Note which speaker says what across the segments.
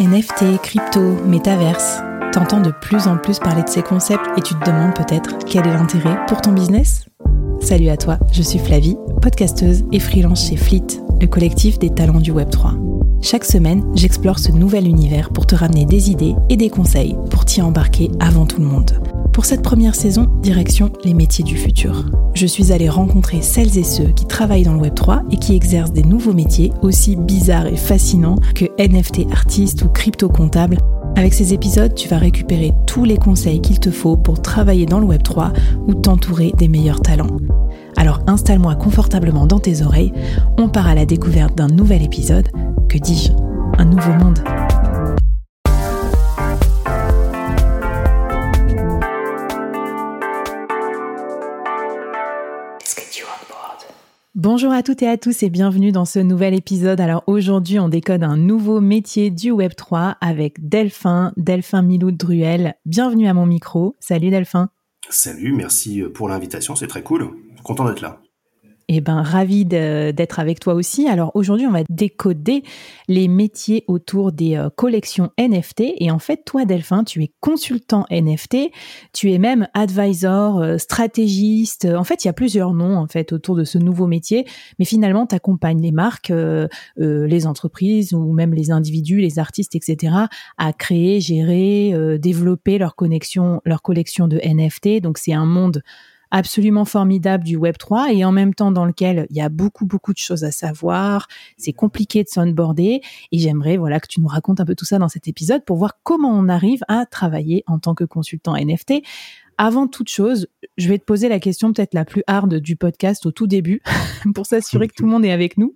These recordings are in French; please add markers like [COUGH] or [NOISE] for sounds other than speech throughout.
Speaker 1: NFT, crypto, métaverse. T'entends de plus en plus parler de ces concepts et tu te demandes peut-être quel est l'intérêt pour ton business? Salut à toi, je suis Flavie, podcasteuse et freelance chez Fleet, le collectif des talents du Web3. Chaque semaine, j'explore ce nouvel univers pour te ramener des idées et des conseils pour t'y embarquer avant tout le monde. Pour cette première saison, direction les métiers du futur. Je suis allée rencontrer celles et ceux qui travaillent dans le Web3 et qui exercent des nouveaux métiers aussi bizarres et fascinants que NFT artiste ou crypto comptable. Avec ces épisodes, tu vas récupérer tous les conseils qu'il te faut pour travailler dans le Web3 ou t'entourer des meilleurs talents. Alors installe-moi confortablement dans tes oreilles, on part à la découverte d'un nouvel épisode, que dis-je, un nouveau monde. Bonjour à toutes et à tous et bienvenue dans ce nouvel épisode. Alors aujourd'hui, on décode un nouveau métier du Web3 avec Delphin, Delphin Milou Druel. Bienvenue à mon micro. Salut Delphin.
Speaker 2: Salut, merci pour l'invitation, c'est très cool. Content d'être là.
Speaker 1: Eh ben, ravi d'être avec toi aussi. Alors aujourd'hui, on va décoder les métiers autour des euh, collections NFT. Et en fait, toi, Delphin, tu es consultant NFT, tu es même advisor, euh, stratégiste. En fait, il y a plusieurs noms en fait autour de ce nouveau métier. Mais finalement, tu accompagnes les marques, euh, les entreprises ou même les individus, les artistes, etc. à créer, gérer, développer leur connexion, leur collection de NFT. Donc c'est un monde absolument formidable du Web 3 et en même temps dans lequel il y a beaucoup beaucoup de choses à savoir, c'est compliqué de s'onboarder et j'aimerais voilà que tu nous racontes un peu tout ça dans cet épisode pour voir comment on arrive à travailler en tant que consultant NFT. Avant toute chose, je vais te poser la question peut-être la plus hard du podcast au tout début [LAUGHS] pour s'assurer que tout le monde est avec nous.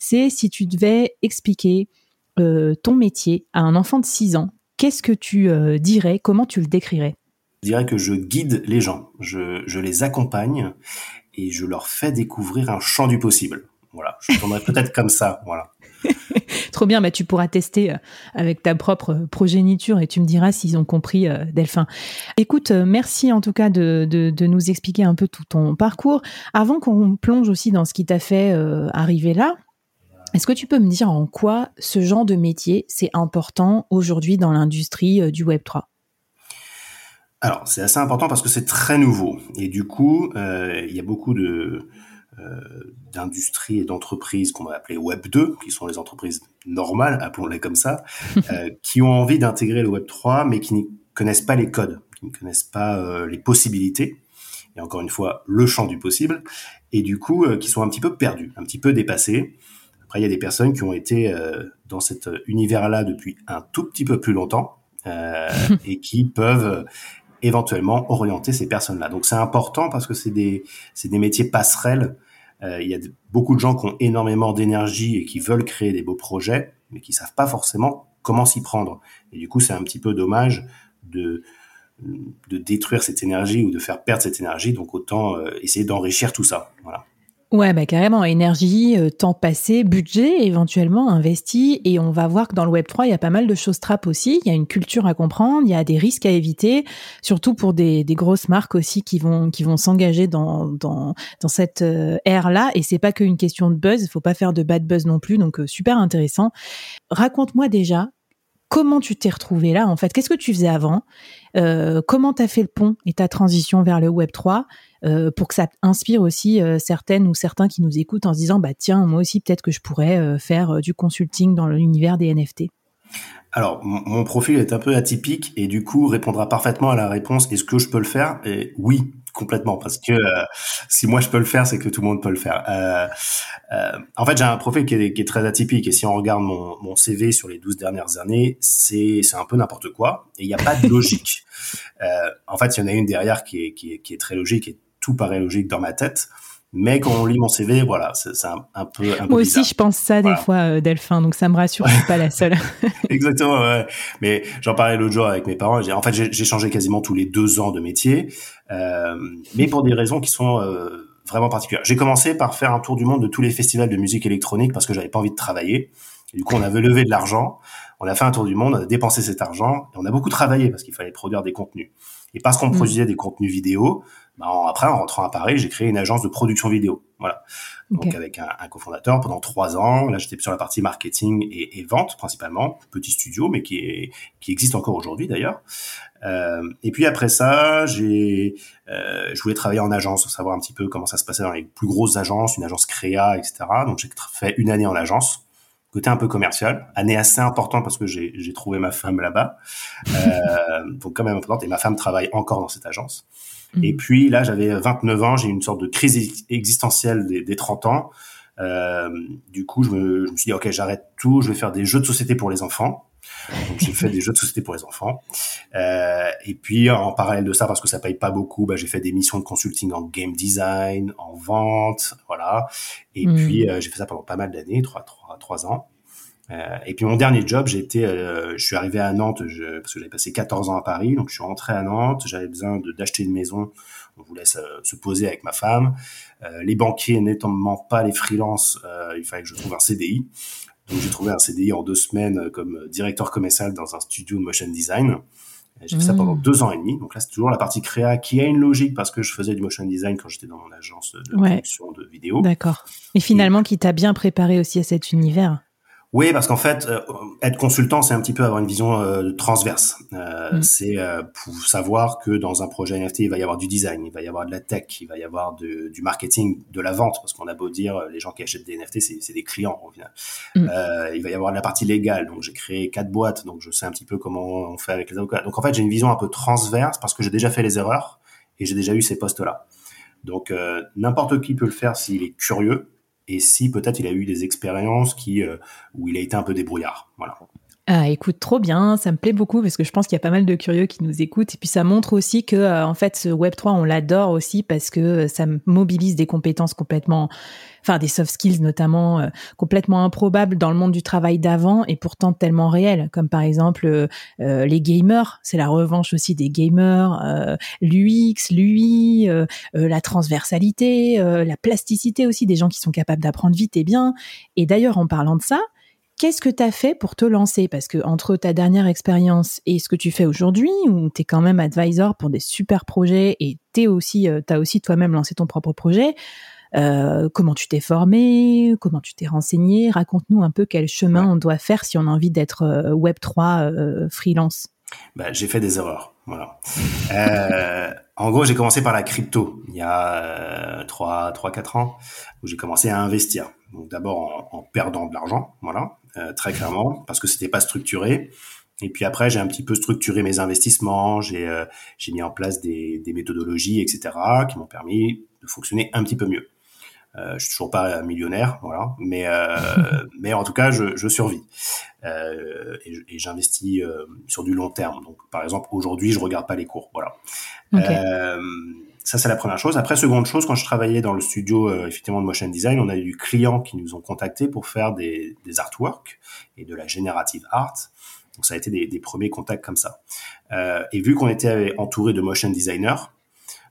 Speaker 1: C'est si tu devais expliquer euh, ton métier à un enfant de 6 ans, qu'est-ce que tu euh, dirais, comment tu le décrirais?
Speaker 2: Je dirais que je guide les gens, je, je, les accompagne et je leur fais découvrir un champ du possible. Voilà, je tournerai [LAUGHS] peut-être comme ça, voilà. [LAUGHS]
Speaker 1: Trop bien, bah tu pourras tester euh, avec ta propre progéniture et tu me diras s'ils ont compris, euh, Delphin. Écoute, euh, merci en tout cas de, de, de, nous expliquer un peu tout ton parcours. Avant qu'on plonge aussi dans ce qui t'a fait arriver là, est-ce que tu peux me dire en quoi ce genre de métier c'est important aujourd'hui dans l'industrie du Web 3
Speaker 2: alors, c'est assez important parce que c'est très nouveau. Et du coup, euh, il y a beaucoup de euh, d'industries et d'entreprises qu'on va appeler Web 2, qui sont les entreprises normales, appelons-les comme ça, [LAUGHS] euh, qui ont envie d'intégrer le Web 3, mais qui ne connaissent pas les codes, qui ne connaissent pas euh, les possibilités, et encore une fois, le champ du possible, et du coup, euh, qui sont un petit peu perdus, un petit peu dépassés. Après, il y a des personnes qui ont été euh, dans cet univers-là depuis un tout petit peu plus longtemps, [LAUGHS] et qui peuvent éventuellement orienter ces personnes-là. Donc c'est important parce que c'est des, des métiers passerelles. Euh, il y a beaucoup de gens qui ont énormément d'énergie et qui veulent créer des beaux projets, mais qui savent pas forcément comment s'y prendre. Et du coup, c'est un petit peu dommage de de détruire cette énergie ou de faire perdre cette énergie. Donc autant euh, essayer d'enrichir tout ça. Voilà.
Speaker 1: Ouais, bah carrément, énergie, euh, temps passé, budget éventuellement investi, et on va voir que dans le Web 3, il y a pas mal de choses trap aussi. Il y a une culture à comprendre, il y a des risques à éviter, surtout pour des, des grosses marques aussi qui vont qui vont s'engager dans dans dans cette euh, ère là. Et c'est pas qu'une question de buzz, il faut pas faire de bad buzz non plus, donc euh, super intéressant. Raconte-moi déjà comment tu t'es retrouvé là en fait? Qu'est-ce que tu faisais avant? Euh, Comment tu as fait le pont et ta transition vers le Web 3 euh, pour que ça inspire aussi euh, certaines ou certains qui nous écoutent en se disant bah tiens moi aussi peut-être que je pourrais faire du consulting dans l'univers des NFT.
Speaker 2: Alors, mon profil est un peu atypique et du coup répondra parfaitement à la réponse est-ce que je peux le faire? Et oui, complètement, parce que si moi je peux le faire, c'est que tout le monde peut le faire. Euh, euh, en fait, j'ai un profil qui est, qui est, très atypique et si on regarde mon, mon CV sur les 12 dernières années, c'est un peu n'importe quoi et il n'y a pas de [LAUGHS] logique. euh, en fait, il y en a une derrière qui est, qui est, qui est très logique et tout paraît logique dans ma tête. Mais quand on lit mon CV, voilà, c'est un, un, peu. Un peu
Speaker 1: Moi aussi, je pense ça des fois, euh, Delphin. Donc ça me rassure, je suis pas la [LAUGHS] seule.
Speaker 2: Exactement. Ouais. Mais j'en parlais l'autre jour avec mes parents. En fait, j'ai changé quasiment tous les deux ans de métier, euh, mais pour des raisons qui sont euh, vraiment particulières. J'ai commencé par faire un tour du monde de tous les festivals de musique électronique parce que j'avais pas envie de travailler. Et du coup, on avait levé de l'argent, on a fait un tour du monde, on a dépensé cet argent, et on a beaucoup travaillé parce qu'il fallait produire des contenus. Et parce qu'on mmh. produisait des contenus vidéo, bah, après, en rentrant à Paris, j'ai créé une agence de production vidéo. Voilà. Donc avec un, un, cofondateur pendant trois ans. Là, j'étais sur la partie marketing et, et, vente principalement, petit studio, mais qui est qui existe encore aujourd'hui d'ailleurs. Euh, et puis après ça, j'ai, euh, je voulais travailler en agence, savoir un petit peu comment ça se passait dans les plus grosses agences, une agence créa, etc. Donc j'ai fait une année en agence côté un peu commercial, année assez importante parce que j'ai trouvé ma femme là-bas, euh, [LAUGHS] donc quand même importante, et ma femme travaille encore dans cette agence. Et puis là, j'avais 29 ans, j'ai une sorte de crise existentielle des, des 30 ans. Euh, du coup, je me, je me, suis dit, ok, j'arrête tout, je vais faire des jeux de société pour les enfants. Donc j'ai fait des jeux de société pour les enfants. Euh, et puis en parallèle de ça, parce que ça paye pas beaucoup, bah, j'ai fait des missions de consulting en game design, en vente, voilà. Et mm. puis euh, j'ai fait ça pendant pas mal d'années, trois, trois, trois ans. Euh, et puis mon dernier job, été, euh, je suis arrivé à Nantes je, parce que j'avais passé 14 ans à Paris, donc je suis rentré à Nantes. J'avais besoin d'acheter une maison. On voulait se, se poser avec ma femme. Euh, les banquiers n'étant pas les freelances, il fallait que je trouve un CDI. Donc j'ai trouvé un CDI en deux semaines comme directeur commercial dans un studio de motion design. J'ai fait ça pendant mmh. deux ans et demi. Donc là, c'est toujours la partie créa qui a une logique parce que je faisais du motion design quand j'étais dans mon agence de production de vidéos.
Speaker 1: D'accord. Et finalement, qui t'a bien préparé aussi à cet univers.
Speaker 2: Oui, parce qu'en fait, euh, être consultant, c'est un petit peu avoir une vision euh, transverse. Euh, mm. C'est pour savoir que dans un projet NFT, il va y avoir du design, il va y avoir de la tech, il va y avoir de, du marketing, de la vente, parce qu'on a beau dire, les gens qui achètent des NFT, c'est des clients au final. Mm. il va y avoir de la partie légale. Donc, j'ai créé quatre boîtes, donc je sais un petit peu comment on fait avec les avocats. Donc, en fait, j'ai une vision un peu transverse parce que j'ai déjà fait les erreurs et j'ai déjà eu ces postes-là. Donc, n'importe qui peut le faire s'il est curieux et si peut-être il a eu des expériences qui euh, où il a été un peu débrouillard. Voilà.
Speaker 1: Ah, écoute, trop bien, ça me plaît beaucoup parce que je pense qu'il y a pas mal de curieux qui nous écoutent. Et puis ça montre aussi que euh, en fait ce Web 3 on l'adore aussi parce que euh, ça mobilise des compétences complètement enfin des soft skills notamment euh, complètement improbables dans le monde du travail d'avant et pourtant tellement réels comme par exemple les gamers, c'est la revanche aussi des gamers, l'UX, l'UI, la transversalité, la plasticité aussi des gens qui sont capables d'apprendre vite et bien. Et d'ailleurs en parlant de ça, Qu'est-ce que tu as fait pour te lancer? Parce que entre ta dernière expérience et ce que tu fais aujourd'hui, où tu es quand même advisor pour des super projets et tu aussi, euh, as aussi toi-même lancé ton propre projet, euh, comment tu t'es formé, comment tu t'es renseigné, raconte-nous un peu quel chemin on doit faire si on a envie d'être euh, Web3 freelance.
Speaker 2: Bah, j'ai fait des erreurs. Voilà. en gros, j'ai commencé par la crypto il y a 3 3 4 ans où j'ai commencé à investir. Donc d'abord en, en, perdant de l'argent, voilà. Euh, très clairement, parce que c'était pas structuré. Et puis après, j'ai un petit peu structuré mes investissements, j'ai euh, j'ai mis en place des, des, méthodologies, etc., qui m'ont permis de fonctionner un petit peu mieux. Euh, je suis toujours pas millionnaire, voilà, mais euh, [LAUGHS] mais en tout cas, je, je survis euh, et, j'investis sur du long terme. Donc, par exemple, aujourd'hui, je regarde pas les cours, voilà. Okay. Ça, c'est la première chose. Après, seconde chose, quand je travaillais dans le studio euh, effectivement de motion design, on a eu des clients qui nous ont contactés pour faire des, des artworks et de la générative art. Donc, ça a été des, des premiers contacts comme ça. Euh, et vu qu'on était entouré de motion designers,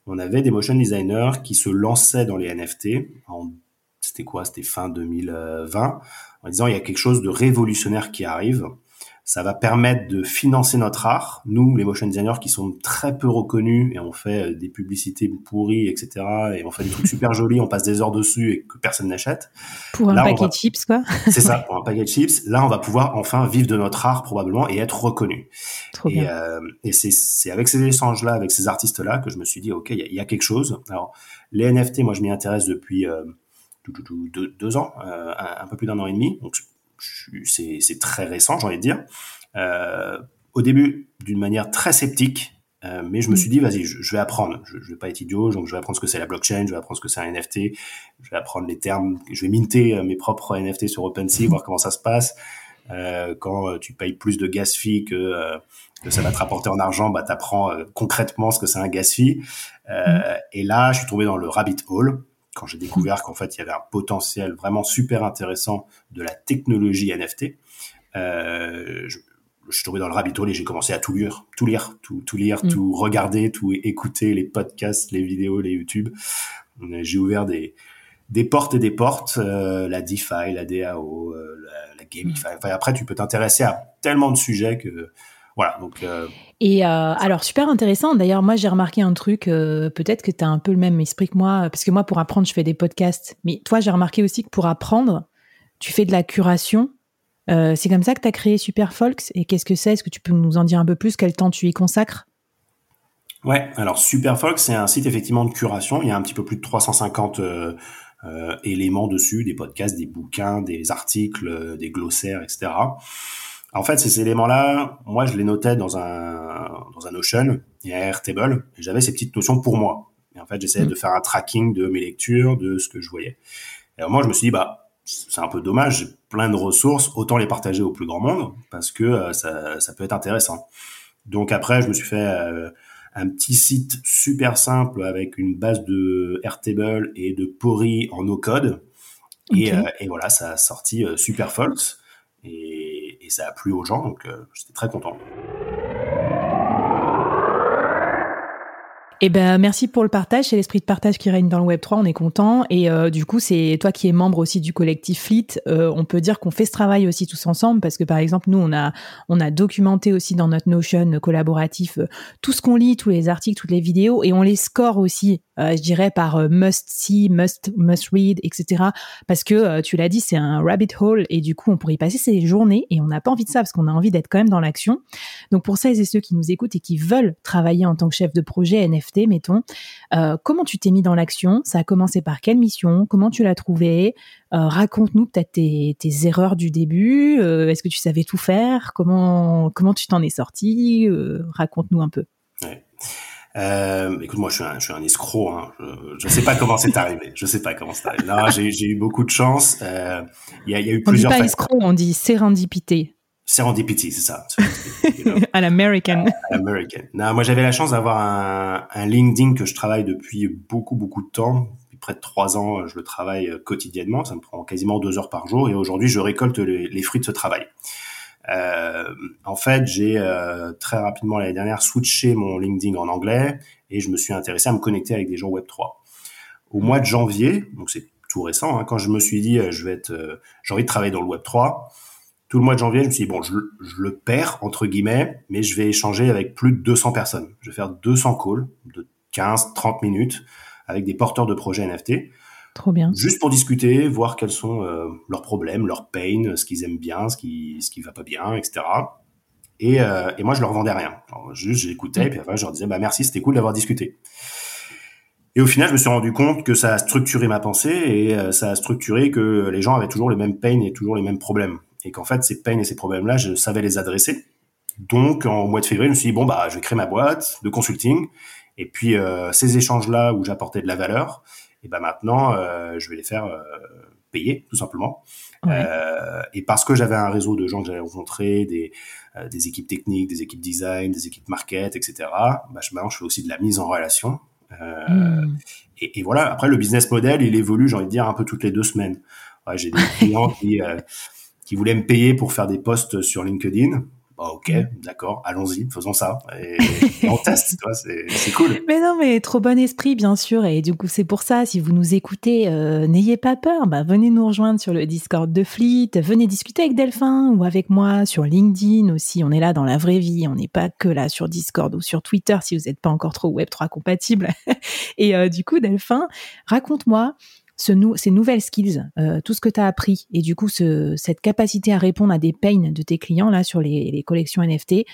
Speaker 2: on avait des motion designers qui se lançaient dans les NFT. C'était quoi? C'était fin 2020, en disant il y a quelque chose de révolutionnaire qui arrive ça va permettre de financer notre art. Nous, les motion designers qui sont très peu reconnus et on fait euh, des publicités pourries, etc. Et on fait des trucs [LAUGHS] super jolis, on passe des heures dessus et que personne n'achète.
Speaker 1: Pour un paquet de chips, quoi. [LAUGHS]
Speaker 2: C'est ça, [LAUGHS] pour un paquet de chips. Là, on va pouvoir enfin vivre de notre art probablement et être reconnu.
Speaker 1: Trop
Speaker 2: et,
Speaker 1: bien.
Speaker 2: Euh, et c'est avec ces échanges-là, avec ces artistes-là, que je me suis dit, ok, il y, y, a quelque chose. Alors, les NFT, moi, je m'y intéresse depuis euh, deux, deux, ans, euh, un, un, peu plus d'un an et demi. Donc, c'est très récent, j'ai envie de dire. Euh, au début, d'une manière très sceptique, euh, mais je me suis dit, vas-y, je, je, vais apprendre. Je, je vais pas être idiot, donc je vais apprendre ce que c'est la blockchain, je vais apprendre ce que c'est un NFT, je vais apprendre les termes, je vais minter euh, mes propres NFT sur OpenSea, voir comment ça se passe. Euh, quand tu payes plus de gas fee que, euh, que ça va te rapporter en argent, bah t'apprends concrètement ce que c'est un gas fee. Et là, je suis tombé dans le rabbit hole quand j'ai découvert qu'en fait il y avait un potentiel vraiment super intéressant de la technologie NFT, euh, je, je, suis tombé dans le rabbit hole et j'ai commencé à tout lire, tout lire, tout, tout lire, mm. tout regarder, tout écouter, les podcasts, les vidéos, les YouTube. J'ai ouvert des, des portes et des portes, euh, la DeFi, la DAO, euh, la, la GameFi. Enfin, après, tu peux t'intéresser à tellement de sujets que voilà, donc.
Speaker 1: Et alors super intéressant. D'ailleurs, moi j'ai remarqué un truc. Peut-être que tu as un peu le même esprit que moi, parce que moi pour apprendre je fais des podcasts. Mais toi j'ai remarqué aussi que pour apprendre, tu fais de la curation. c'est comme ça que tu as créé Super Folks. Et qu'est-ce que c'est? Est-ce que tu peux nous en dire un peu plus? Quel temps tu y consacres?
Speaker 2: Ouais, alors Superfolks, c'est un site effectivement de curation. Il y a un petit peu plus de 350 euh, euh, éléments dessus, des podcasts, des bouquins, des articles, euh, des glossaires, etc. En fait, ces éléments-là, moi, je les notais dans un dans un Notion et un Airtable. Et j'avais ces petites notions pour moi. Et en fait, j'essayais mmh. de faire un tracking de mes lectures, de ce que je voyais. Et alors moi, je me suis dit, bah, c'est un peu dommage, j'ai plein de ressources, autant les partager au plus grand monde parce que ça, ça peut être intéressant. Donc après, je me suis fait un petit site super simple avec une base de Airtable et de Pori en no-code. Et, euh, et, voilà, ça a sorti euh, super Folks et, et, ça a plu aux gens, donc euh, j'étais très content.
Speaker 1: Eh ben, merci pour le partage. C'est l'esprit de partage qui règne dans le Web 3. On est content. Et euh, du coup, c'est toi qui es membre aussi du collectif Fleet. Euh, on peut dire qu'on fait ce travail aussi tous ensemble parce que par exemple, nous, on a on a documenté aussi dans notre Notion collaboratif euh, tout ce qu'on lit, tous les articles, toutes les vidéos, et on les score aussi euh, je dirais par euh, must see, must must read, etc. Parce que euh, tu l'as dit, c'est un rabbit hole et du coup on pourrait y passer ses journées et on n'a pas envie de ça parce qu'on a envie d'être quand même dans l'action. Donc pour celles et ceux qui nous écoutent et qui veulent travailler en tant que chef de projet NFT, mettons, comment tu t'es mis dans l'action? Ça a commencé par quelle mission? Comment tu l'as trouvé? Raconte-nous peut-être tes, tes, erreurs du début. Est-ce que tu savais tout faire? Comment comment tu t'en es sorti? Raconte-nous un peu.
Speaker 2: Ouais. Euh, écoute, moi, je suis un, je suis un escroc. Hein. Je ne sais pas comment c'est arrivé. Je sais pas comment c'est arrivé. Non, j'ai eu beaucoup de chance. Euh, il y, a, y, a, eu plusieurs.
Speaker 1: On dit pas escroc, on dit sérendipité.
Speaker 2: Sérendipité, c'est ça. [LAUGHS]
Speaker 1: à l'american.
Speaker 2: À l'american. Non, moi, j'avais la chance d'avoir un, un LinkedIn que je travaille depuis beaucoup, beaucoup de temps. Depuis près de trois ans, je le travaille quotidiennement. Ça me prend quasiment deux heures par jour. Et aujourd'hui, je récolte les, les fruits de ce travail. Euh, en fait, j'ai euh, très rapidement l'année dernière switché mon LinkedIn en anglais et je me suis intéressé à me connecter avec des gens Web 3. Au mois de janvier, donc c'est tout récent, hein, quand je me suis dit euh, je vais être, j'ai envie de travailler dans le Web 3, tout le mois de janvier, je me suis dit bon, je, je, le perds entre guillemets, mais je vais échanger avec plus de 200 personnes. Je vais faire 200 calls de 15-30 minutes avec des porteurs de projets NFT.
Speaker 1: Trop bien.
Speaker 2: Juste pour discuter, voir quels sont euh, leurs problèmes, leurs pains, ce qu'ils aiment bien, ce qui ce qui va pas bien, etc. Et, euh, et moi, je leur vendais rien. Alors, juste, j'écoutais, et puis après, je leur disais, bah merci, c'était cool d'avoir discuté. Et au final, je me suis rendu compte que ça a structuré ma pensée et euh, ça a structuré que les gens avaient toujours les mêmes pains et toujours les mêmes problèmes. Et qu'en fait, ces pains et ces problèmes-là, je savais les adresser. Donc, en mois de février, je me suis dit, bon, bah, je vais créer ma boîte de consulting. Et puis, euh, ces échanges-là où j'apportais de la valeur, et ben maintenant, euh, je vais les faire euh, payer, tout simplement. Euh, et parce que j'avais un réseau de gens que j'avais rencontrés, des, des équipes techniques, des équipes design, des équipes market, etc., bah, je, maintenant, je fais aussi de la mise en relation. Et, et, voilà, après, le business model, il évolue, j'ai envie de dire, un peu toutes les deux semaines. Ouais, j'ai des [LAUGHS] clients qui, qui voulaient me payer pour faire des posts sur LinkedIn. Bah, ok, d'accord, allons-y, faisons ça. Et, on teste, c'est cool. [LAUGHS]
Speaker 1: Mais non, mais trop bon esprit, bien sûr. Et du coup, c'est pour ça, si vous nous écoutez, euh, n'ayez pas peur. Bah, venez nous rejoindre sur le Discord de Fleet. Venez discuter avec Delphin ou avec moi sur LinkedIn aussi. On est là dans la vraie vie. On n'est pas que là sur Discord ou sur Twitter si vous n'êtes pas encore trop Web3 compatible. [LAUGHS] Et euh, du coup, Delphin, raconte-moi ces nouvelles skills, euh, tout ce que tu as appris et du coup cette capacité à répondre à des pains de tes clients là sur les, collections NFT,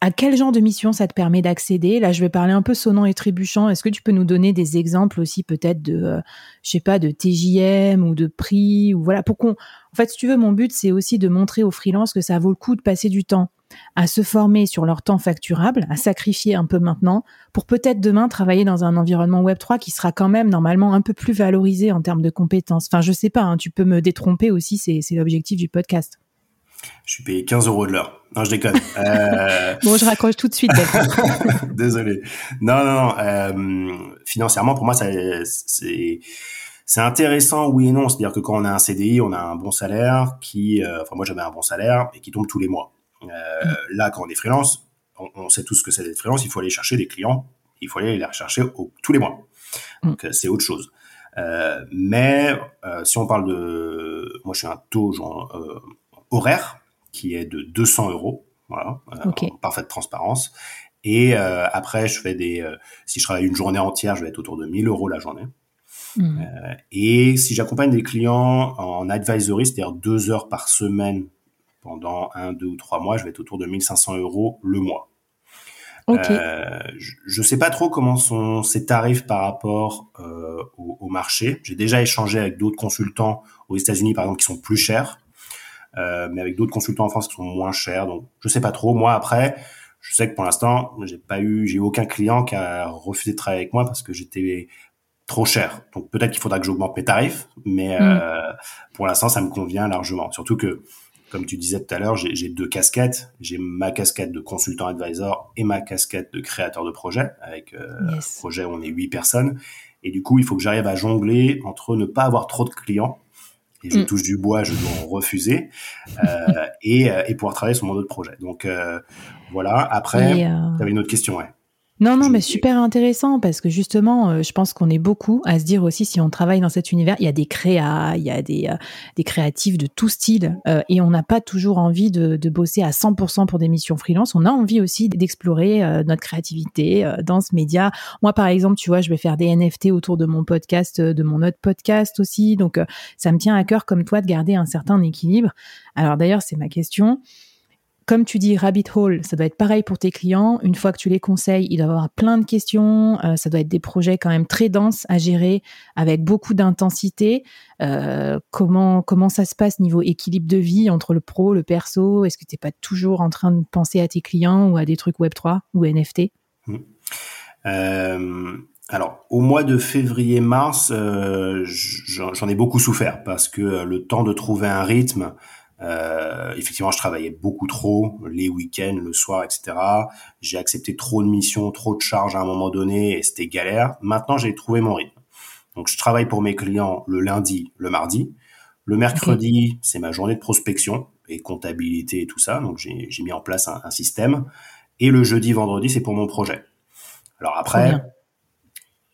Speaker 1: à quel genre de mission ça te permet d'accéder? Là, je vais parler un peu sonnant et trébuchant. Est-ce que tu peux nous donner des exemples aussi peut-être de, euh, je sais pas, de TJM ou de prix ou voilà pour qu'on, en fait, si tu veux, mon but c'est aussi de montrer aux freelances que ça vaut le coup de passer du temps à se former sur leur temps facturable, à sacrifier un peu maintenant, pour peut-être demain travailler dans un environnement Web3 qui sera quand même normalement un peu plus valorisé en termes de compétences. Enfin, je sais pas, hein, tu peux me détromper aussi, c'est l'objectif du podcast.
Speaker 2: Je suis payé 15 euros de l'heure. Non, je déconne. [LAUGHS]
Speaker 1: Euh... bon, je raccroche tout de suite. [LAUGHS]
Speaker 2: Désolé. Non, non, non. Euh, financièrement, pour moi, c'est c'est intéressant, oui et non. C'est-à-dire que quand on a un CDI, on a un bon salaire qui, euh, enfin moi j'avais un bon salaire et qui tombe tous les mois. Euh, mm. Là, quand on est freelance, on, sait tous ce que c'est d'être freelance. Il faut aller chercher des clients. Il faut aller les rechercher tous les mois. Mm. Donc, euh, c'est autre chose. Euh, mais si on parle de, moi, je suis un taux genre, horaire qui est de 200 euros voilà, en parfaite transparence. Et après, je fais des, si je travaille une journée entière, je vais être autour de 1000 euros la journée. Mmh. et si j'accompagne des clients en advisory, c'est-à-dire deux heures par semaine pendant un, deux ou trois mois, je vais être autour de 1500 euros le mois. Euh, je ne sais pas trop comment sont ces tarifs par rapport euh, au, marché. J'ai déjà échangé avec d'autres consultants aux États-Unis, par exemple, qui sont plus chers, euh, mais avec d'autres consultants en France qui sont moins chers. Donc, je sais pas trop. Moi, après, je sais que pour l'instant, j'ai pas eu, j'ai eu aucun client qui a refusé de travailler avec moi parce que j'étais trop cher. Donc, peut-être qu'il faudra que j'augmente mes tarifs, mais mm. pour l'instant, ça me convient largement. Surtout que comme tu disais tout à l'heure, j'ai deux casquettes. J'ai ma casquette de consultant advisor et ma casquette de créateur de projet, avec euh, un projet où on est huit personnes. Et du coup, il faut que j'arrive à jongler entre ne pas avoir trop de clients, et je mm. touche du bois, je dois en refuser, euh, [LAUGHS] et, euh, et, pouvoir travailler sur mon autre projet. Donc euh, voilà, après, tu avais une autre question, ouais.
Speaker 1: Non, non, mais super intéressant parce que justement, euh, je pense qu'on est beaucoup à se dire aussi si on travaille dans cet univers, il y a des créas, il y a des, euh, des créatifs de tout style euh, et on n'a pas toujours envie de, de, bosser à 100% pour des missions freelance. On a envie aussi d'explorer notre créativité dans ce média. Moi, par exemple, tu vois, je vais faire des NFT autour de mon podcast, de mon autre podcast aussi. Donc, ça me tient à cœur comme toi de garder un certain équilibre. Alors d'ailleurs, c'est ma question comme tu dis, rabbit hole, ça doit être pareil pour tes clients. Une fois que tu les conseilles, il doit avoir plein de questions. Euh, ça doit être des projets quand même très denses à gérer, avec beaucoup d'intensité. Euh, comment comment ça se passe niveau équilibre de vie entre le pro, le perso? Est-ce que tu n'es pas toujours en train de penser à tes clients ou à des trucs Web 3 ou NFT
Speaker 2: mmh. euh, alors, au mois de février-mars, j'en ai beaucoup souffert parce que le temps de trouver un rythme, euh, effectivement, je travaillais beaucoup trop, les week-ends, le soir, etc. J'ai accepté trop de missions, trop de charges à un moment donné, et c'était galère. Maintenant, j'ai trouvé mon rythme. Donc, je travaille pour mes clients le lundi, le mardi. Le mercredi, c'est ma journée de prospection et comptabilité et tout ça. Donc, j'ai mis en place un, un, système. Et le jeudi, vendredi, c'est pour mon projet. Alors après,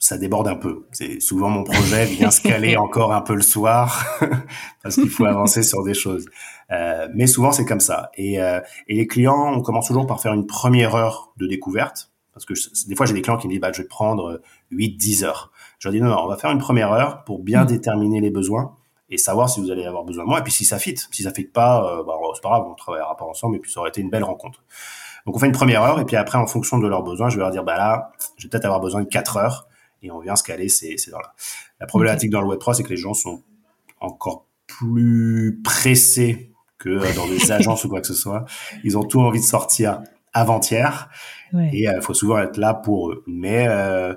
Speaker 2: ça déborde un peu. C'est souvent mon projet vient se caler [LAUGHS] encore un peu le soir [LAUGHS] parce qu'il faut avancer sur des choses. Euh, mais souvent c'est comme ça. Et, euh, et, les clients, on commence toujours par faire une première heure de découverte parce que des fois j'ai des clients qui me disent bah je vais prendre 8 10 heures. Je leur dis non non, on va faire une première heure pour bien mmh. déterminer les besoins et savoir si vous allez avoir besoin de moi et puis si ça fit. Si ça fit pas, euh, bah, c'est pas grave, on travaillera pas ensemble et puis ça aurait été une belle rencontre. Donc on fait une première heure et puis après en fonction de leurs besoins, je vais leur dire bah là, je vais peut-être avoir besoin de 4 heures et on vient se caler ces, ces heures-là. La problématique dans le Web3, c'est que les gens sont encore plus pressés que dans des [LAUGHS] agences ou quoi que ce soit. Ils ont tout envie de sortir avant-hier et il euh, faut souvent être là pour eux. Mais euh,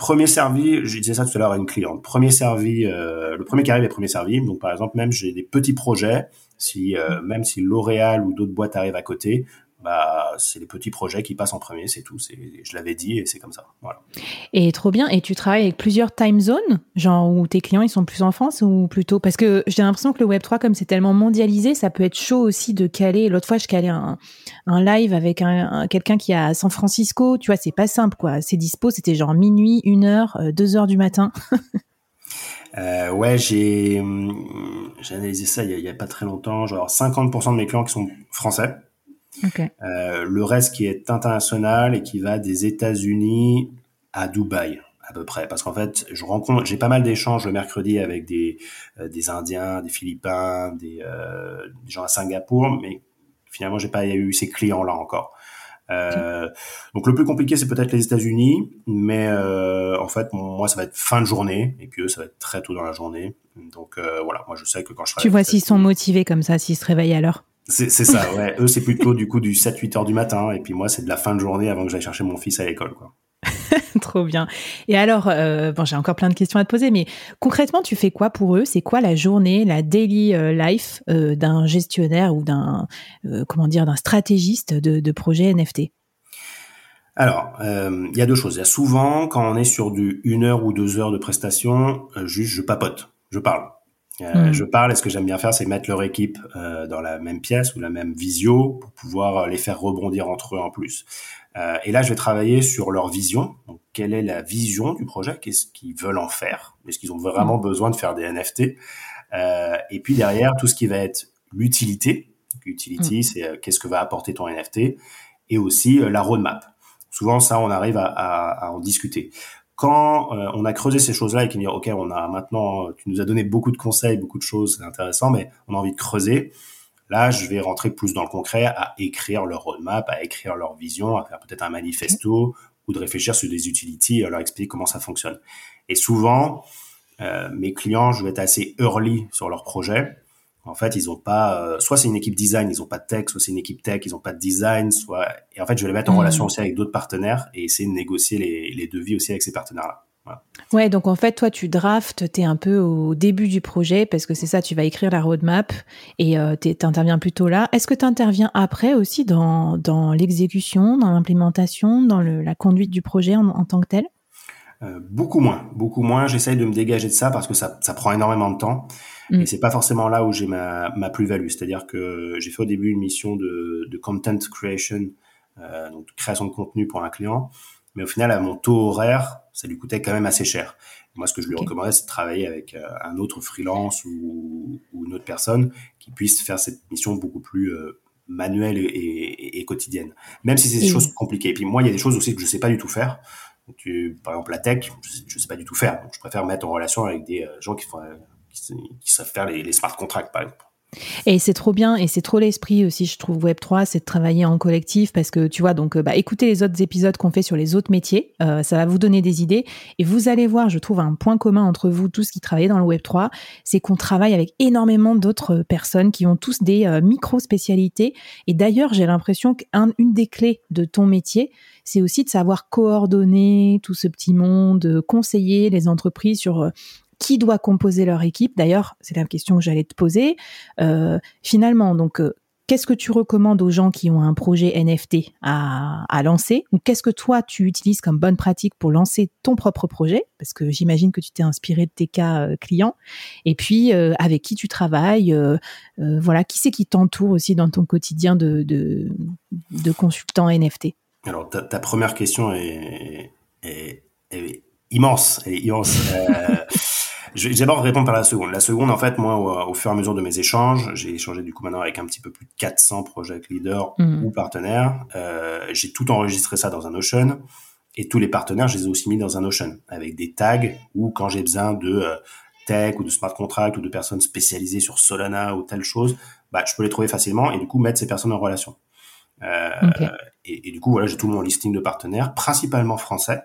Speaker 2: premier servi, je disais ça tout à l'heure à une cliente, premier servi, euh, le premier qui arrive est premier servi. Donc par exemple, même j'ai des petits projets, si euh, même si L'Oréal ou d'autres boîtes arrivent à côté, bah, c'est les petits projets qui passent en premier, c'est tout. C'est, je l'avais dit et c'est comme ça. Voilà.
Speaker 1: Et trop bien. Et tu travailles avec plusieurs time zones, genre où tes clients ils sont plus en France ou plutôt? Parce que j'ai l'impression que le Web 3 comme c'est tellement mondialisé, ça peut être chaud aussi de caler. L'autre fois, je calais un, un live avec un, quelqu'un qui est à San Francisco. Tu vois, c'est pas simple quoi. C'est dispo, c'était genre minuit, une heure, euh, deux heures du matin. [LAUGHS]
Speaker 2: Euh, ouais, j'ai, j'ai analysé ça il y, a, il y, a, pas très longtemps. Genre 50% de mes clients qui sont français. Euh, le reste qui est international et qui va des États-Unis à Dubaï à peu près. Parce qu'en fait je rencontre j'ai pas mal d'échanges le mercredi avec des euh, des Indiens des Philippins des, euh, des, gens à Singapour mais finalement j'ai pas eu ces clients là encore donc le plus compliqué c'est peut-être les États-Unis mais en fait moi ça va être fin de journée et puis eux ça va être très tôt dans la journée. Donc voilà moi je sais que quand je
Speaker 1: tu vois s'ils sont motivés comme ça s'ils se réveillent à l'heure
Speaker 2: c'est ça, ouais. [LAUGHS] Eux, c'est plutôt du coup du 7-8 heures du matin, et puis moi, c'est de la fin de journée avant que j'aille chercher mon fils à l'école, quoi. [LAUGHS]
Speaker 1: Trop bien. Et alors, euh, bon, j'ai encore plein de questions à te poser, mais concrètement, tu fais quoi pour eux? C'est quoi la journée, la daily euh, life euh, d'un gestionnaire ou d'un comment dire, d'un stratégiste de, de projet NFT
Speaker 2: alors, il y a deux choses. Il y a souvent, quand on est sur du une heure ou deux heures de prestation, juste je papote, je parle. Euh, hmm. Je parle et ce que j'aime bien faire, c'est mettre leur équipe euh, dans la même pièce ou la même visio pour pouvoir euh, les faire rebondir entre eux en plus. Euh, et là, je vais travailler sur leur vision. Donc, quelle est la vision du projet? Qu'est-ce qu'ils veulent en faire? Est-ce qu'ils ont vraiment hmm. besoin de faire des NFT Et puis derrière, tout ce qui va être l'utilité. Utility, mm. c'est qu'est-ce que va apporter ton NFT, et aussi la roadmap. Souvent, ça, on arrive à, à, à en discuter quand on a creusé ces choses-là et qu'il dit ok on a maintenant tu nous as donné beaucoup de conseils beaucoup de choses c'est intéressant mais on a envie de creuser Là, je vais rentrer plus dans le concret, à écrire leur roadmap, à écrire leur vision, à faire peut-être un manifesto ou de réfléchir sur des utilities, à leur expliquer comment ça fonctionne. Et souvent, euh, mes clients, je vais être assez early sur leur projet. En fait, ils ont pas, euh, soit c'est une équipe design, ils ont pas de tech, soit c'est une équipe tech, ils ont pas de design, soit, et en fait, je vais les mettre en mmh. relation aussi avec d'autres partenaires et essayer de négocier les, les devis aussi avec ces partenaires-là.
Speaker 1: Ouais, donc en fait, toi, tu draftes, tu es un peu au début du projet parce que c'est ça, tu vas écrire la roadmap et euh, tu interviens plutôt là. Est-ce que tu interviens après aussi dans, dans l'exécution, dans l'implémentation, dans le, la conduite du projet en, tant que tel?
Speaker 2: Euh, Beaucoup moins, beaucoup moins. J'essaye de me dégager de ça parce que ça, ça prend énormément de temps mm. et c'est pas forcément là où j'ai ma, ma plus-value. C'est-à-dire que j'ai fait au début une mission de, de content creation, euh, donc création de contenu pour un client. Mais au final, à mon taux horaire, ça lui coûtait quand même assez cher. Moi, ce que je lui recommanderais, c'est de travailler avec euh, un autre freelance ou, ou, une autre personne qui puisse faire cette mission beaucoup plus euh, manuelle et, et, quotidienne. Même si c'est des choses compliquées. Et puis moi, il y a des choses aussi que je sais pas du tout faire. tu, par exemple, la tech, je, sais pas du tout faire. Donc, je préfère mettre en relation avec des euh, gens qui, font, qui, savent faire les, les smart contracts, par exemple.
Speaker 1: Et c'est trop bien, et c'est trop l'esprit aussi, je trouve, Web3, c'est de travailler en collectif, parce que tu vois, donc, euh, bah, écoutez les autres épisodes qu'on fait sur les autres métiers, euh, ça va vous donner des idées, et vous allez voir, je trouve, un point commun entre vous tous qui travaillez dans le Web3, c'est qu'on travaille avec énormément d'autres personnes qui ont tous des euh, micro-spécialités, et d'ailleurs, j'ai l'impression qu'une des clés de ton métier, c'est aussi de savoir coordonner tout ce petit monde, conseiller les entreprises sur qui doit composer leur équipe D'ailleurs, c'est la question que j'allais te poser. Euh, finalement, donc, euh, qu'est-ce que tu recommandes aux gens qui ont un projet NFT à, lancer Ou qu'est-ce que toi, tu utilises comme bonne pratique pour lancer ton propre projet? Parce que j'imagine que tu t'es inspiré de tes cas euh, clients. Et puis, avec qui tu travailles Voilà, qui c'est qui t'entoure aussi dans ton quotidien de, de, consultant NFT
Speaker 2: Alors, ta, première question est, immense. immense. [LAUGHS] Je vais d'abord répondre par la seconde. La seconde, en fait, moi, au, fur et à mesure de mes échanges, j'ai échangé du coup maintenant avec un petit peu plus de 400 project leaders mmh. ou partenaires. Euh, j'ai tout enregistré ça dans un Notion et tous les partenaires, je les ai aussi mis dans un Notion avec des tags ou quand j'ai besoin de euh, tech ou de smart contract ou de personnes spécialisées sur Solana ou telle chose, bah, je peux les trouver facilement et du coup mettre ces personnes en relation. Euh, et, et, du coup, voilà, j'ai tout mon listing de partenaires, principalement français.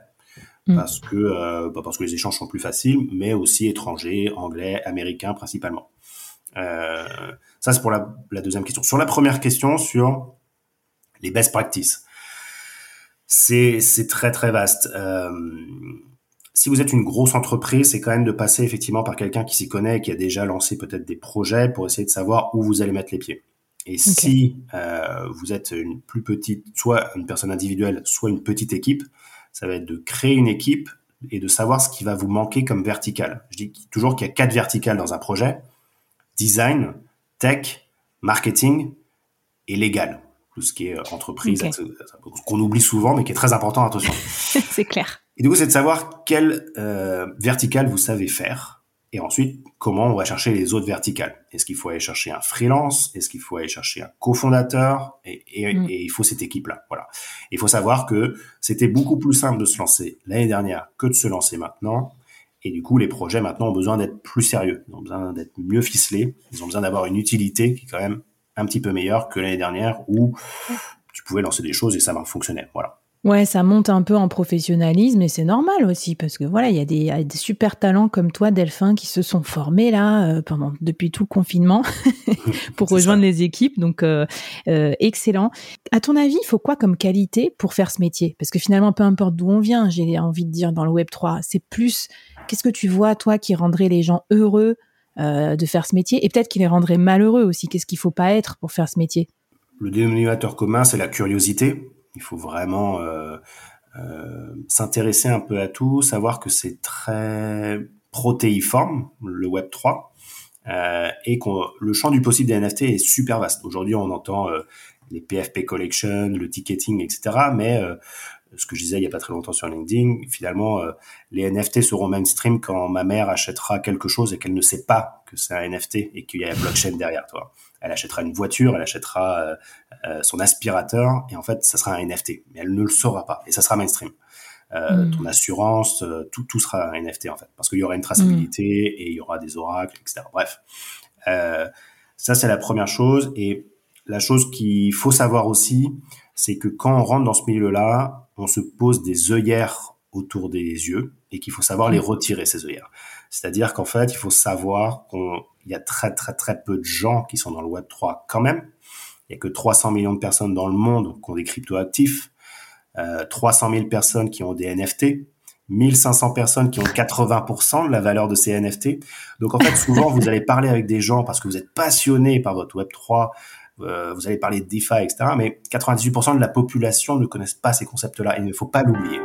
Speaker 2: Mm. parce que euh, bah, parce que les échanges sont plus faciles, mais aussi étrangers, anglais, américains principalement. Euh, ça c'est pour la, la, deuxième question. Sur la première question sur les best practices, c'est c'est très très vaste. Euh, si vous êtes une grosse entreprise, c'est quand même de passer effectivement par quelqu'un qui s'y connaît, qui a déjà lancé peut-être des projets pour essayer de savoir où vous allez mettre les pieds. Et si euh, vous êtes une plus petite, soit une personne individuelle, soit une petite équipe, ça va être de créer une équipe et de savoir ce qui va vous manquer comme vertical. Je dis toujours qu'il y a quatre verticales dans un projet design, tech, marketing et légal. Tout ce qui est euh, entreprise, qu'on oublie souvent, mais qui est très important, attention. [LAUGHS]
Speaker 1: c'est clair.
Speaker 2: Et du coup, c'est de savoir quelle euh, verticale vous savez faire et ensuite, comment on va chercher les autres verticales? Est-ce qu'il faut aller chercher un freelance? Est-ce qu'il faut aller chercher un cofondateur? Et, et, mm. et, il faut cette équipe-là. Voilà. Il faut savoir que c'était beaucoup plus simple de se lancer l'année dernière que de se lancer maintenant. Et du coup, les projets maintenant ont besoin d'être plus sérieux. Ils ont besoin d'être mieux ficelés. Ils ont besoin d'avoir une utilité qui est quand même un petit peu meilleure que l'année dernière où tu pouvais lancer des choses et ça fonctionnait. Voilà.
Speaker 1: Ouais, ça monte un peu en professionnalisme et c'est normal aussi parce que voilà, il y, a des, super talents comme toi, Delphin, qui se sont formés là euh, pendant depuis tout le confinement [LAUGHS] [LAUGHS] pour rejoindre les équipes. Donc euh, euh, excellent. À ton avis, il faut quoi comme qualité pour faire ce métier? Parce que finalement, peu importe d'où on vient, j'ai envie de dire dans le Web 3, c'est plus. Qu'est-ce que tu vois toi qui rendrait les gens heureux de faire ce métier? Et peut-être qui les rendrait malheureux aussi Qu'est-ce qu'il faut pas être pour faire ce métier?
Speaker 2: Le dénominateur commun, c'est la curiosité il faut vraiment euh, euh, s'intéresser un peu à tout, savoir que c'est très protéiforme, le Web 3, euh, et que le champ du possible des NFT est super vaste. Aujourd'hui, on entend les PFP collection, le ticketing, etc. Mais ce que je disais il y a pas très longtemps sur LinkedIn, finalement, les NFT seront mainstream quand ma mère achètera quelque chose et qu'elle ne sait pas que c'est un NFT et qu'il y a la blockchain derrière, toi. Elle achètera une voiture, elle achètera son aspirateur et en fait, ça sera un NFT, mais elle ne le saura pas et ça sera mainstream. Euh, hmm. ton assurance, euh, tout, tout sera un NFT en fait, parce qu'il y aura une traçabilité hmm. et il y aura des oracles, etc. Bref, euh, ça c'est la première chose. Et la chose qu'il faut savoir aussi, c'est que quand on rentre dans ce milieu-là, on se pose des œillères autour des yeux et qu'il faut savoir les hmm. retirer ces œillères. C'est-à-dire qu'en fait, il faut savoir qu'il y a très très très peu de gens qui sont dans le Web 3 quand même. Il y a que 300 millions de personnes dans le monde qui ont des crypto-actifs. 300 000 personnes qui ont des NFT, 1500 personnes qui ont 80% de la valeur de ces NFT. Donc en fait, souvent, vous allez parler avec des gens parce que vous êtes passionné par votre Web3, euh, vous allez parler de DeFi, etc. Mais 98% de la population ne connaissent pas ces concepts-là il ne faut pas l'oublier.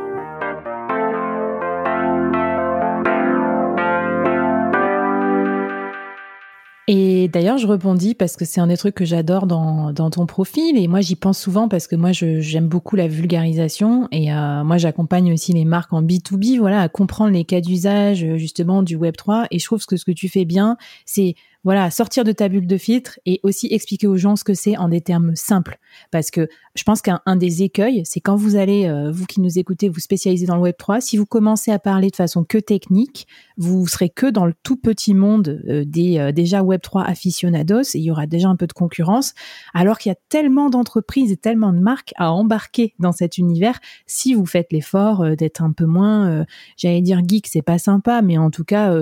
Speaker 1: Et d'ailleurs, je rebondis parce que c'est un des trucs que j'adore dans, ton profil. Et moi, j'y pense souvent parce que moi, j'aime beaucoup la vulgarisation. Et euh, moi, j'accompagne aussi les marques en B2B, voilà, à comprendre les cas d'usage, justement, du Web3. Et je trouve que ce que tu fais bien, c'est voilà, sortir de ta bulle de filtre et aussi expliquer aux gens ce que c'est en des termes simples. Parce que je pense qu'un des écueils, c'est quand vous allez, euh, vous qui nous écoutez, vous spécialiser dans le Web 3, si vous commencez à parler de façon que technique, vous serez que dans le tout petit monde euh, des euh, déjà Web 3 aficionados et il y aura déjà un peu de concurrence, alors qu'il y a tellement d'entreprises et tellement de marques à embarquer dans cet univers. Si vous faites l'effort d'être un peu moins, j'allais dire geek, c'est pas sympa, mais en tout cas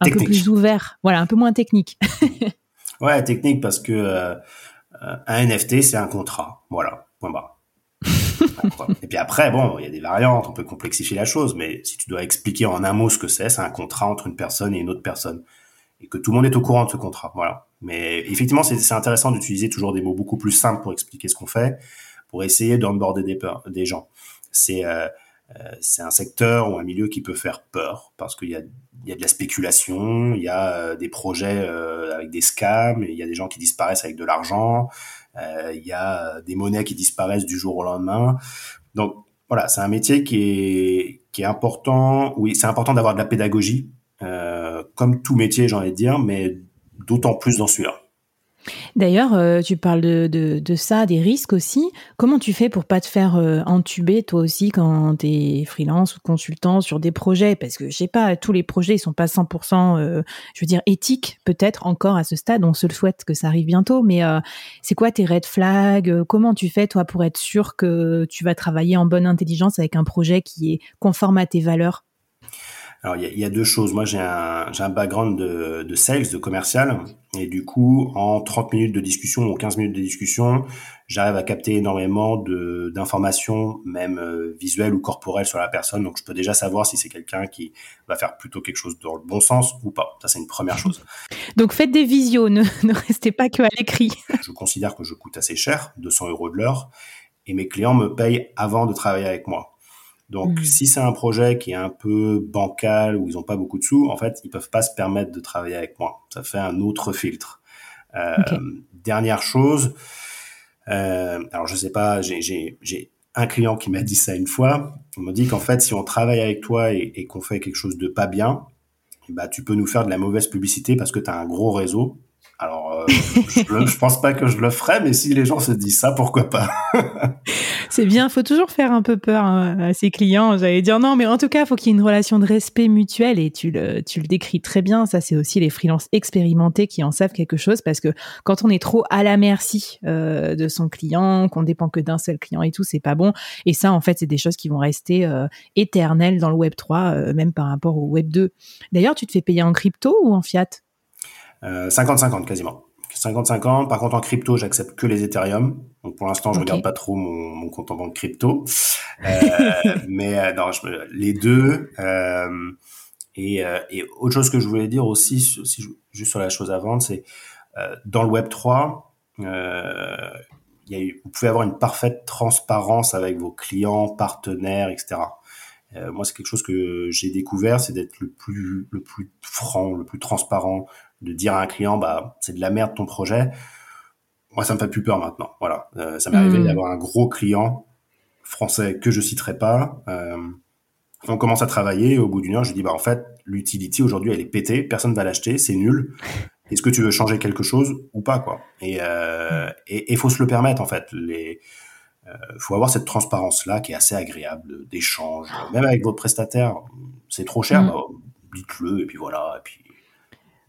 Speaker 1: un peu plus ouvert, voilà, un peu moins technique. [LAUGHS]
Speaker 2: ouais, technique parce que euh, un NFT c'est un contrat, voilà, point [LAUGHS] Et puis après, bon, il y a des variantes, on peut complexifier la chose, mais si tu dois expliquer en un mot ce que c'est, c'est un contrat entre une personne et une autre personne, et que tout le monde est au courant de ce contrat, voilà. Mais effectivement, c'est intéressant d'utiliser toujours des mots beaucoup plus simples pour expliquer ce qu'on fait, pour essayer d'onboarder des, des gens. C'est euh, c'est un secteur ou un milieu qui peut faire peur parce qu'il y a, il y a de la spéculation, il y a euh, des projets euh, avec des scams, il y a des gens qui disparaissent avec de l'argent, il y a des monnaies qui disparaissent du jour au lendemain. Donc voilà, c'est un métier qui est, qui est important. Oui, c'est important d'avoir de la pédagogie, comme tout métier, j'ai envie de dire, mais d'autant plus dans celui-là.
Speaker 1: D'ailleurs, euh, tu parles de, de, ça, des risques aussi. Comment tu fais pour pas te faire euh, entuber toi aussi quand tu es freelance ou consultant sur des projets? Parce que je sais pas, tous les projets ils sont pas 100%, euh, je veux dire, éthiques peut-être encore à ce stade. On se le souhaite que ça arrive bientôt. Mais c'est quoi tes red flags? Comment tu fais toi pour être sûr que tu vas travailler en bonne intelligence avec un projet qui est conforme à tes valeurs?
Speaker 2: Alors, il y a, y a, deux choses. Moi, j'ai un, j'ai un background de, de sales, de commercial. Et du coup, en 30 minutes de discussion ou 15 minutes de discussion, j'arrive à capter énormément de, d'informations, même euh, visuelles ou corporelles sur la personne. Donc, je peux déjà savoir si c'est quelqu'un qui va faire plutôt quelque chose dans le bon sens ou pas. Ça, c'est une première chose.
Speaker 1: Donc, faites des visios, ne, ne restez pas que à l'écrit. [LAUGHS]
Speaker 2: je considère que je coûte assez cher, 200 euros de l'heure. Et mes clients me payent avant de travailler avec moi. Donc, hmm. si c'est un projet qui est un peu bancal, où ils n'ont pas beaucoup de sous, en fait, ils peuvent pas se permettre de travailler avec moi. Ça fait un autre filtre. Euh, Dernière chose, euh, alors je sais pas, j'ai un client qui m'a dit ça une fois. Il m'a dit qu'en fait, si on travaille avec toi et, et qu'on fait quelque chose de pas bien, bah, tu peux nous faire de la mauvaise publicité parce que tu as un gros réseau alors, euh, je, je, pense pas que je le ferais, mais si les gens se disent ça, pourquoi pas? [LAUGHS]
Speaker 1: C'est bien, faut toujours faire un peu peur hein, à ses clients. J'allais dire non, mais en tout cas, faut qu'il y ait une relation de respect mutuel et tu le, tu le décris très bien. Ça, c'est aussi les freelances expérimentés qui en savent quelque chose parce que quand on est trop à la merci euh, de son client, qu'on dépend que d'un seul client et tout, c'est pas bon. Et ça, en fait, c'est des choses qui vont rester euh, éternelles dans le Web 3, euh, même par rapport au Web 2. D'ailleurs, tu te fais payer en crypto ou en fiat?
Speaker 2: 50-50 euh, quasiment. 50-50. Par contre, en crypto, j'accepte que les Ethereum. Donc, pour l'instant, je regarde pas trop mon, mon, compte en banque crypto. Euh, [LAUGHS] mais euh, non, je, les deux. Euh, et, et, autre chose que je voulais dire aussi, juste sur la chose à vendre, c'est dans le Web 3, il y a eu, vous pouvez avoir une parfaite transparence avec vos clients, partenaires, etc. moi, c'est quelque chose que j'ai découvert, c'est d'être le plus, le plus franc, le plus transparent, de dire à un client bah c'est de la merde ton projet moi, ça me fait plus peur maintenant. Voilà, euh, ça m'est arrivé hmm. d'avoir un gros client français que je citerai pas. Euh, on commence à travailler. Au bout d'une heure, je dis bah en fait, l'utility aujourd'hui, elle est pétée. Personne va l'acheter. C'est nul. [LAUGHS] Est-ce que tu veux changer quelque chose ou pas quoi? Et euh, et faut se le permettre en fait. Les euh, faut avoir cette transparence là qui est assez agréable d'échange. Même avec votre prestataire, c'est trop cher, hmm. bah, dites-le et puis voilà. Et puis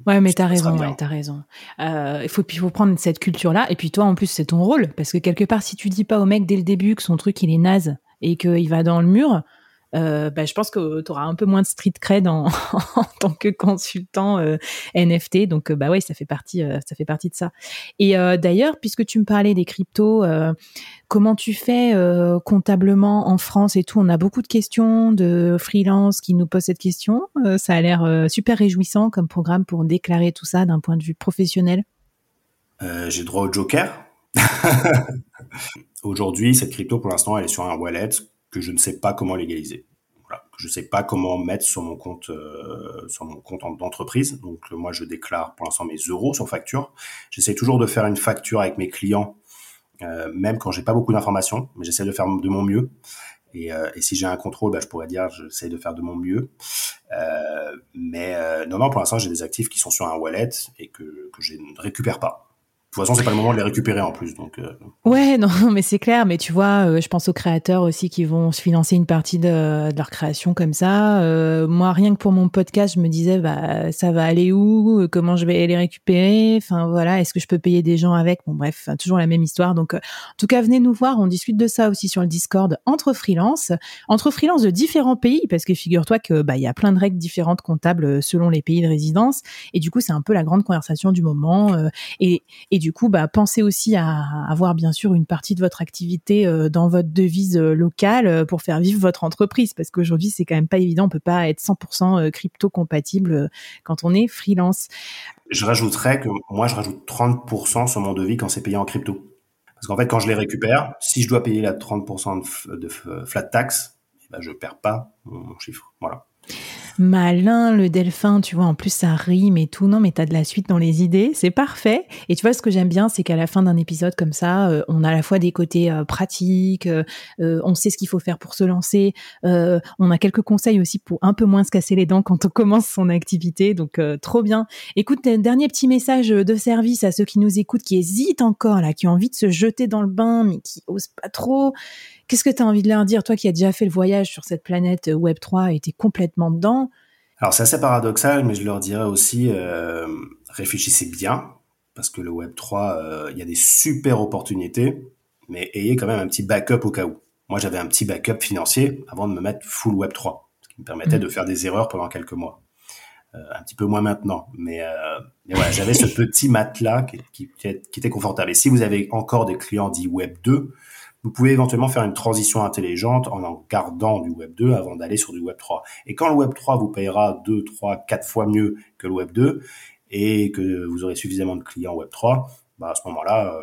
Speaker 1: Ouais, mais t'as raison, ouais, t'as raison. Euh, il faut, il faut prendre cette culture-là. Et puis toi, en plus, c'est ton rôle. Parce que quelque part, si tu dis pas au mec dès le début que son truc, il est naze et qu'il va dans le mur, euh, bah, je pense que tu auras un peu moins de street cred en, [LAUGHS] tant que consultant euh, NFT. Donc, euh, bah ouais, ça fait partie, ça fait partie de ça. Et d'ailleurs, puisque tu me parlais des cryptos, comment tu fais comptablement en France et tout? On a beaucoup de questions de freelance qui nous posent cette question. ça a l'air super réjouissant comme programme pour déclarer tout ça d'un point de vue professionnel.
Speaker 2: J'ai droit au Joker. [LAUGHS] Aujourd'hui, cette crypto, pour l'instant, elle est sur un wallet que je ne sais pas comment légaliser. Voilà. Je ne sais pas comment mettre sur mon compte euh, sur mon compte d'entreprise. Donc euh, moi je déclare pour l'instant mes euros sur facture. J'essaie toujours de faire une facture avec mes clients, euh, même quand j'ai pas beaucoup d'informations, mais j'essaie de faire de mon mieux. Et, si j'ai un contrôle, bah, je pourrais dire j'essaie de faire de mon mieux. Mais non non pour l'instant j'ai des actifs qui sont sur un wallet et que je ne récupère pas. De toute façon, c'est pas le moment de les récupérer en plus. Donc, euh...
Speaker 1: Ouais, non, [LAUGHS] mais c'est clair. Mais tu vois, euh, je pense aux créateurs aussi qui vont se financer une partie de, leur création comme ça. Euh, moi, rien que pour mon podcast, je me disais, bah, ça va aller où? Comment je vais les récupérer? Enfin, voilà, est-ce que je peux payer des gens avec? Bon, bref, toujours la même histoire. Donc, en tout cas, venez nous voir. On discute de ça aussi sur le Discord entre freelance, entre freelance de différents pays, parce que figure-toi que bah, y a plein de règles différentes comptables selon les pays de résidence. Et du coup, c'est un peu la grande conversation du moment. et du coup, bah, pensez aussi à avoir bien sûr une partie de votre activité euh, dans votre devise euh, locale euh, pour faire vivre votre entreprise, parce qu'aujourd'hui c'est quand même pas évident, on peut pas être 100% crypto compatible quand on est freelance.
Speaker 2: Je rajouterais que moi je rajoute 30% sur mon devis quand c'est payé en crypto. Parce qu'en fait, quand je les récupère, si je dois payer la 30% de, flat tax, je bah, je perds pas mon chiffre. Voilà.
Speaker 1: Malin, le delphin, tu vois, en plus ça rime et tout. Non, mais t'as de la suite dans les idées, c'est parfait. Et tu vois, ce que j'aime bien, c'est qu'à la fin d'un épisode comme ça, euh, on a à la fois des côtés euh, pratiques, euh, on sait ce qu'il faut faire pour se lancer, on a quelques conseils aussi pour un peu moins se casser les dents quand on commence son activité. Donc, trop bien. Écoute, dernier petit message de service à ceux qui nous écoutent, qui hésitent encore, là, qui ont envie de se jeter dans le bain, mais qui osent pas trop. Qu'est-ce que tu as envie de leur dire, toi qui as déjà fait le voyage sur cette planète Web3 et es complètement dedans?
Speaker 2: Alors c'est assez paradoxal, mais je leur dirais aussi, euh, réfléchissez bien, parce que le Web3, euh, il y a des super opportunités, mais ayez quand même un petit backup au cas où. Moi j'avais un petit backup financier avant de me mettre full Web3, ce qui me permettait mmh. de faire des erreurs pendant quelques mois. Euh, un petit peu moins maintenant, mais, mais voilà, j'avais ce [LAUGHS] petit matelas qui, qui, qui, était confortable. Et si vous avez encore des clients dits Web 2, vous pouvez éventuellement faire une transition intelligente en en gardant du Web 2 avant d'aller sur du Web 3. Et quand le Web 3 vous payera 2, 3, 4 fois mieux que le Web 2 et que vous aurez suffisamment de clients Web 3, bah à ce moment-là, euh,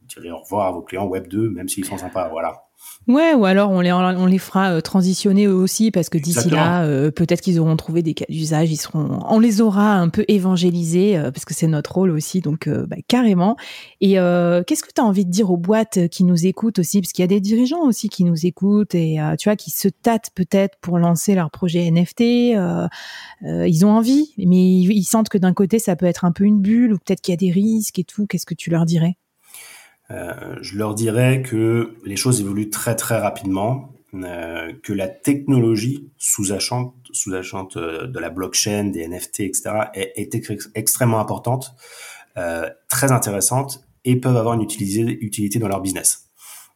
Speaker 2: vous direz au revoir à vos clients Web 2, même s'ils sont sympas. Voilà.
Speaker 1: Ouais, ou alors on les, on les fera euh, transitionner eux aussi parce que d'ici là, euh, peut-être qu'ils auront trouvé des cas d'usage, ils seront, on les aura un peu évangélisés euh, parce que c'est notre rôle aussi, donc bah, carrément. Et qu'est-ce que tu as envie de dire aux boîtes qui nous écoutent aussi, parce qu'il y a des dirigeants aussi qui nous écoutent et tu vois qui se tâtent peut-être pour lancer leur projet NFT. ils ont envie, mais ils sentent que d'un côté ça peut être un peu une bulle ou peut-être qu'il y a des risques et tout. Qu'est-ce que tu leur dirais?
Speaker 2: Euh, je leur dirais que les choses évoluent très très rapidement, euh, que la technologie sous-jacente sous euh, de la blockchain, des NFT, etc., est, extrêmement importante, euh, très intéressante et peuvent avoir une utilité, dans leur business.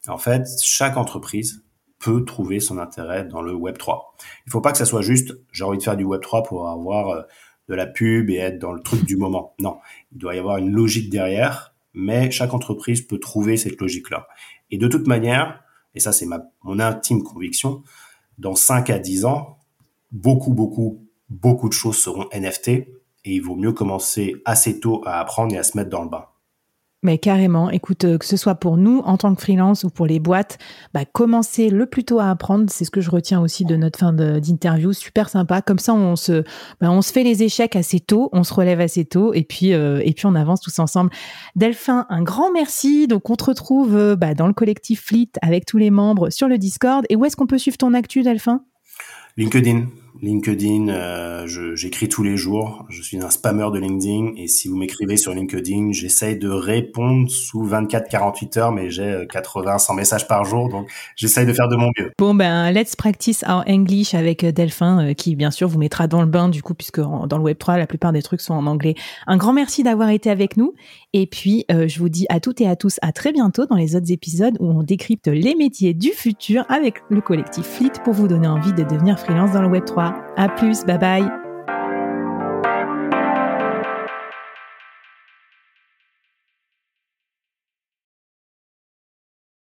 Speaker 2: En fait, chaque entreprise peut trouver son intérêt dans le Web 3. Il faut pas que ça soit juste j'ai envie de faire du Web 3 pour avoir de la pub et être dans le truc du moment. Non, il doit y avoir une logique derrière mais chaque entreprise peut trouver cette logique-là. Et de toute manière, et ça c'est ma, mon intime conviction, dans 5 à 10 ans, beaucoup, beaucoup, beaucoup de choses seront NFT et il vaut mieux commencer assez tôt à apprendre et à se mettre dans le bain.
Speaker 1: Mais carrément, écoute, euh, que ce soit pour nous en tant que freelance ou pour les boîtes, bah, commencer le plus tôt à apprendre, c'est ce que je retiens aussi de notre fin d'interview, super sympa. Comme ça, on se, bah, on se fait les échecs assez tôt, on se relève assez tôt, et puis, euh, et puis on avance tous ensemble. Delphin, un grand merci. Donc on te retrouve euh, bah, dans le collectif Fleet avec tous les membres sur le Discord. Et où est-ce qu'on peut suivre ton actu, Delphin
Speaker 2: LinkedIn. LinkedIn, euh, j'écris tous les jours. Je suis un spammeur de LinkedIn et si vous m'écrivez sur LinkedIn, j'essaye de répondre sous 24-48 heures, mais j'ai 80-100 euh, messages par jour, donc j'essaye de faire de mon mieux.
Speaker 1: Bon ben, let's practice our English avec euh, Delphin, qui bien sûr vous mettra dans le bain du coup, puisque dans le Web 3, la plupart des trucs sont en anglais. Un grand merci d'avoir été avec nous et puis je vous dis à toutes et à tous à très bientôt dans les autres épisodes où on décrypte les métiers du futur avec le collectif Fleet pour vous donner envie de devenir freelance dans le Web 3. À plus, bye bye.